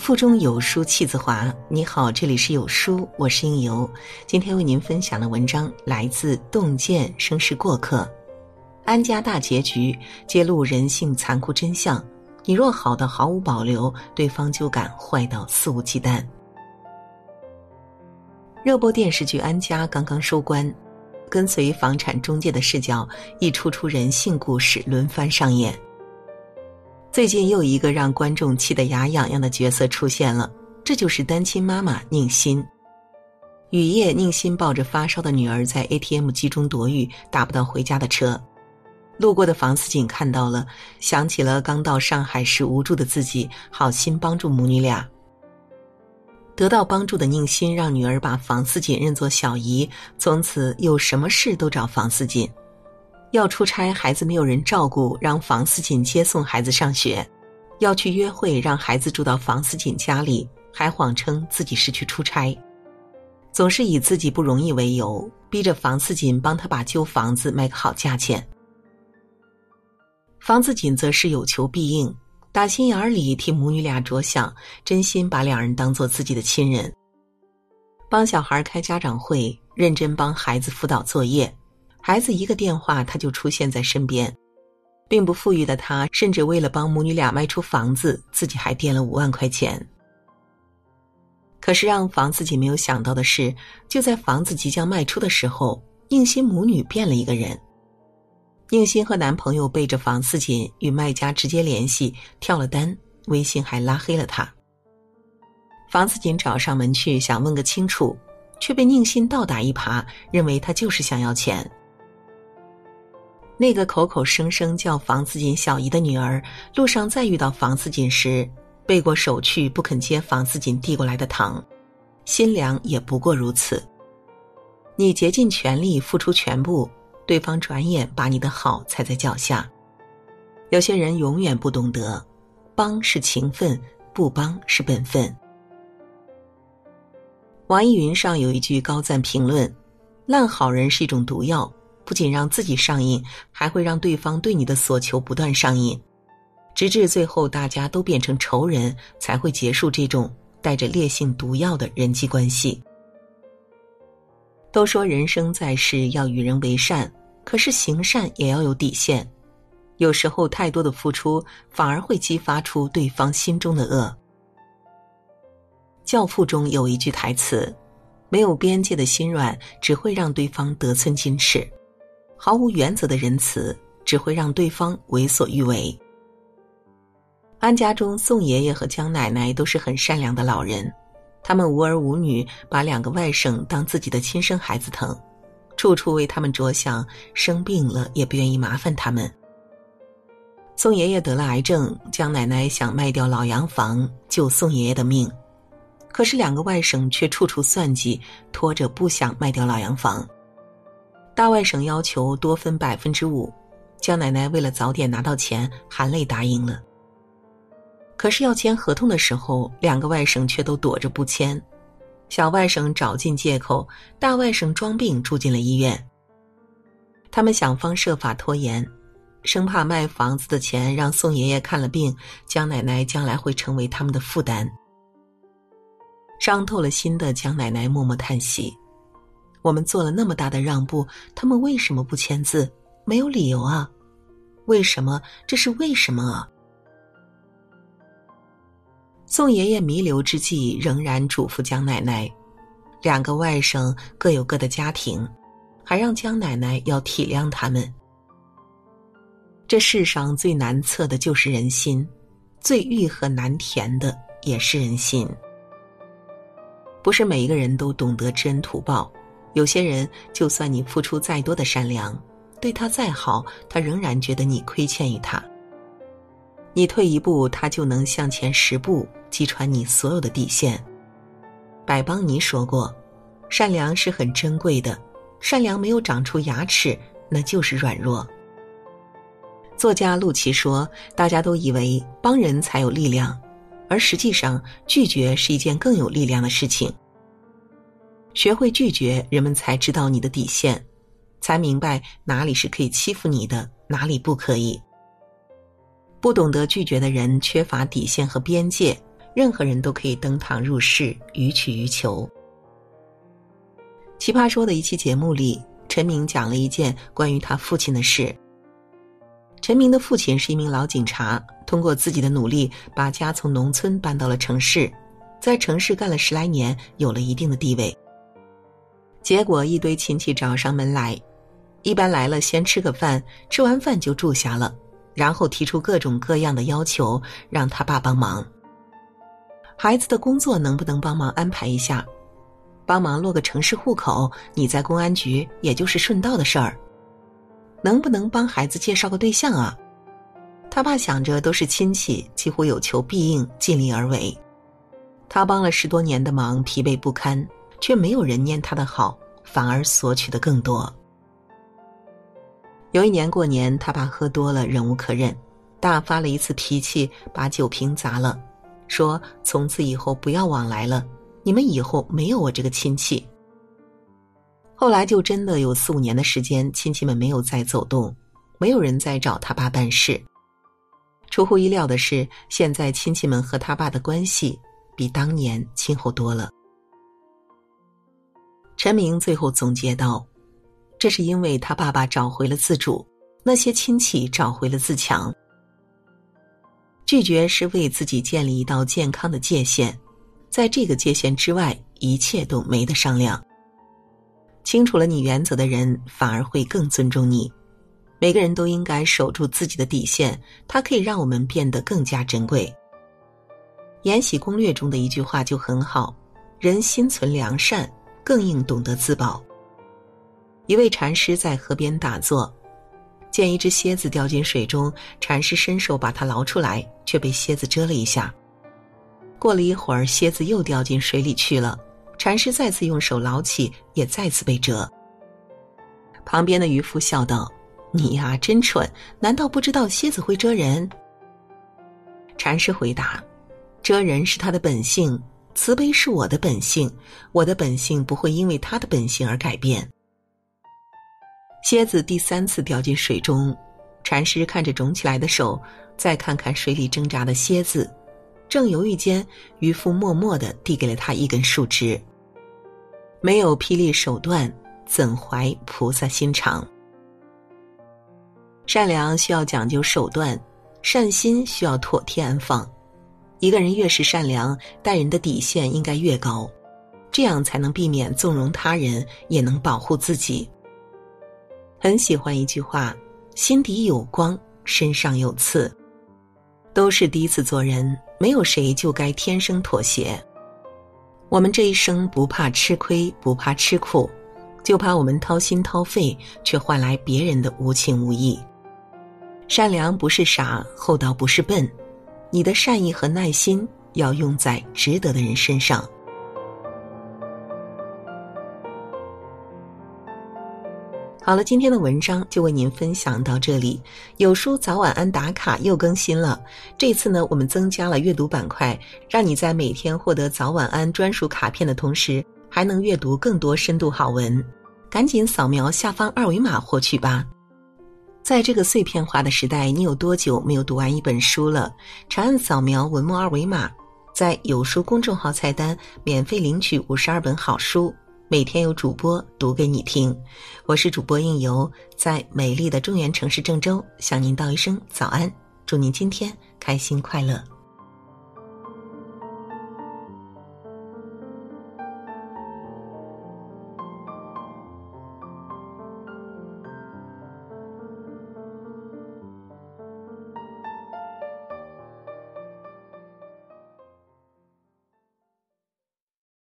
腹中有书气自华。你好，这里是有书，我是应由。今天为您分享的文章来自《洞见生是过客》，安家大结局揭露人性残酷真相。你若好的毫无保留，对方就敢坏到肆无忌惮。热播电视剧《安家》刚刚收官，跟随房产中介的视角，一出出人性故事轮番上演。最近又一个让观众气得牙痒痒的角色出现了，这就是单亲妈妈宁馨。雨夜，宁馨抱着发烧的女儿在 ATM 机中躲雨，打不到回家的车。路过的房思锦看到了，想起了刚到上海时无助的自己，好心帮助母女俩。得到帮助的宁馨让女儿把房思锦认作小姨，从此有什么事都找房思锦。要出差，孩子没有人照顾，让房思锦接送孩子上学；要去约会，让孩子住到房思锦家里，还谎称自己是去出差。总是以自己不容易为由，逼着房思锦帮他把旧房子卖个好价钱。房思锦则是有求必应，打心眼里替母女俩着想，真心把两人当做自己的亲人。帮小孩开家长会，认真帮孩子辅导作业。孩子一个电话，他就出现在身边。并不富裕的他，甚至为了帮母女俩卖出房子，自己还垫了五万块钱。可是让房自己没有想到的是，就在房子即将卖出的时候，宁馨母女变了一个人。宁馨和男朋友背着房思锦与卖家直接联系，跳了单，微信还拉黑了他。房思锦找上门去想问个清楚，却被宁馨倒打一耙，认为他就是想要钱。那个口口声声叫房思锦小姨的女儿，路上再遇到房思锦时，背过手去不肯接房思锦递过来的糖，心凉也不过如此。你竭尽全力付出全部，对方转眼把你的好踩在脚下。有些人永远不懂得，帮是情分，不帮是本分。网易云上有一句高赞评论：“烂好人是一种毒药。”不仅让自己上瘾，还会让对方对你的所求不断上瘾，直至最后大家都变成仇人，才会结束这种带着烈性毒药的人际关系。都说人生在世要与人为善，可是行善也要有底线。有时候太多的付出反而会激发出对方心中的恶。教父中有一句台词：“没有边界的心软，只会让对方得寸进尺。”毫无原则的仁慈只会让对方为所欲为。安家中，宋爷爷和江奶奶都是很善良的老人，他们无儿无女，把两个外甥当自己的亲生孩子疼，处处为他们着想，生病了也不愿意麻烦他们。宋爷爷得了癌症，江奶奶想卖掉老洋房救宋爷爷的命，可是两个外甥却处处算计，拖着不想卖掉老洋房。大外甥要求多分百分之五，江奶奶为了早点拿到钱，含泪答应了。可是要签合同的时候，两个外甥却都躲着不签。小外甥找尽借口，大外甥装病住进了医院。他们想方设法拖延，生怕卖房子的钱让宋爷爷看了病，江奶奶将来会成为他们的负担。伤透了心的江奶奶默默叹息。我们做了那么大的让步，他们为什么不签字？没有理由啊！为什么？这是为什么啊？宋爷爷弥留之际，仍然嘱咐江奶奶：两个外甥各有各的家庭，还让江奶奶要体谅他们。这世上最难测的就是人心，最欲壑难填的也是人心。不是每一个人都懂得知恩图报。有些人，就算你付出再多的善良，对他再好，他仍然觉得你亏欠于他。你退一步，他就能向前十步，击穿你所有的底线。百邦尼说过：“善良是很珍贵的，善良没有长出牙齿，那就是软弱。”作家陆琪说：“大家都以为帮人才有力量，而实际上拒绝是一件更有力量的事情。”学会拒绝，人们才知道你的底线，才明白哪里是可以欺负你的，哪里不可以。不懂得拒绝的人，缺乏底线和边界，任何人都可以登堂入室，予取予求。奇葩说的一期节目里，陈明讲了一件关于他父亲的事。陈明的父亲是一名老警察，通过自己的努力，把家从农村搬到了城市，在城市干了十来年，有了一定的地位。结果一堆亲戚找上门来，一般来了先吃个饭，吃完饭就住下了，然后提出各种各样的要求，让他爸帮忙。孩子的工作能不能帮忙安排一下？帮忙落个城市户口，你在公安局也就是顺道的事儿。能不能帮孩子介绍个对象啊？他爸想着都是亲戚，几乎有求必应，尽力而为。他帮了十多年的忙，疲惫不堪，却没有人念他的好，反而索取的更多。有一年过年，他爸喝多了，忍无可忍，大发了一次脾气，把酒瓶砸了，说：“从此以后不要往来了。”你们以后没有我这个亲戚。后来就真的有四五年的时间，亲戚们没有再走动，没有人再找他爸办事。出乎意料的是，现在亲戚们和他爸的关系比当年亲厚多了。陈明最后总结道：“这是因为他爸爸找回了自主，那些亲戚找回了自强。拒绝是为自己建立一道健康的界限。”在这个界限之外，一切都没得商量。清楚了你原则的人，反而会更尊重你。每个人都应该守住自己的底线，它可以让我们变得更加珍贵。《延禧攻略》中的一句话就很好：“人心存良善，更应懂得自保。”一位禅师在河边打坐，见一只蝎子掉进水中，禅师伸手把它捞出来，却被蝎子蛰了一下。过了一会儿，蝎子又掉进水里去了。禅师再次用手捞起，也再次被蛰。旁边的渔夫笑道：“你呀，真蠢！难道不知道蝎子会蛰人？”禅师回答：“蛰人是他的本性，慈悲是我的本性，我的本性不会因为他的本性而改变。”蝎子第三次掉进水中，禅师看着肿起来的手，再看看水里挣扎的蝎子。正犹豫间，渔夫默默的递给了他一根树枝。没有霹雳手段，怎怀菩萨心肠？善良需要讲究手段，善心需要妥帖安放。一个人越是善良，待人的底线应该越高，这样才能避免纵容他人，也能保护自己。很喜欢一句话：“心底有光，身上有刺。”都是第一次做人，没有谁就该天生妥协。我们这一生不怕吃亏，不怕吃苦，就怕我们掏心掏肺，却换来别人的无情无义。善良不是傻，厚道不是笨，你的善意和耐心要用在值得的人身上。好了，今天的文章就为您分享到这里。有书早晚安打卡又更新了，这次呢，我们增加了阅读板块，让你在每天获得早晚安专属卡片的同时，还能阅读更多深度好文。赶紧扫描下方二维码获取吧。在这个碎片化的时代，你有多久没有读完一本书了？长按扫描文末二维码，在有书公众号菜单免费领取五十二本好书。每天有主播读给你听，我是主播应由，在美丽的中原城市郑州向您道一声早安，祝您今天开心快乐。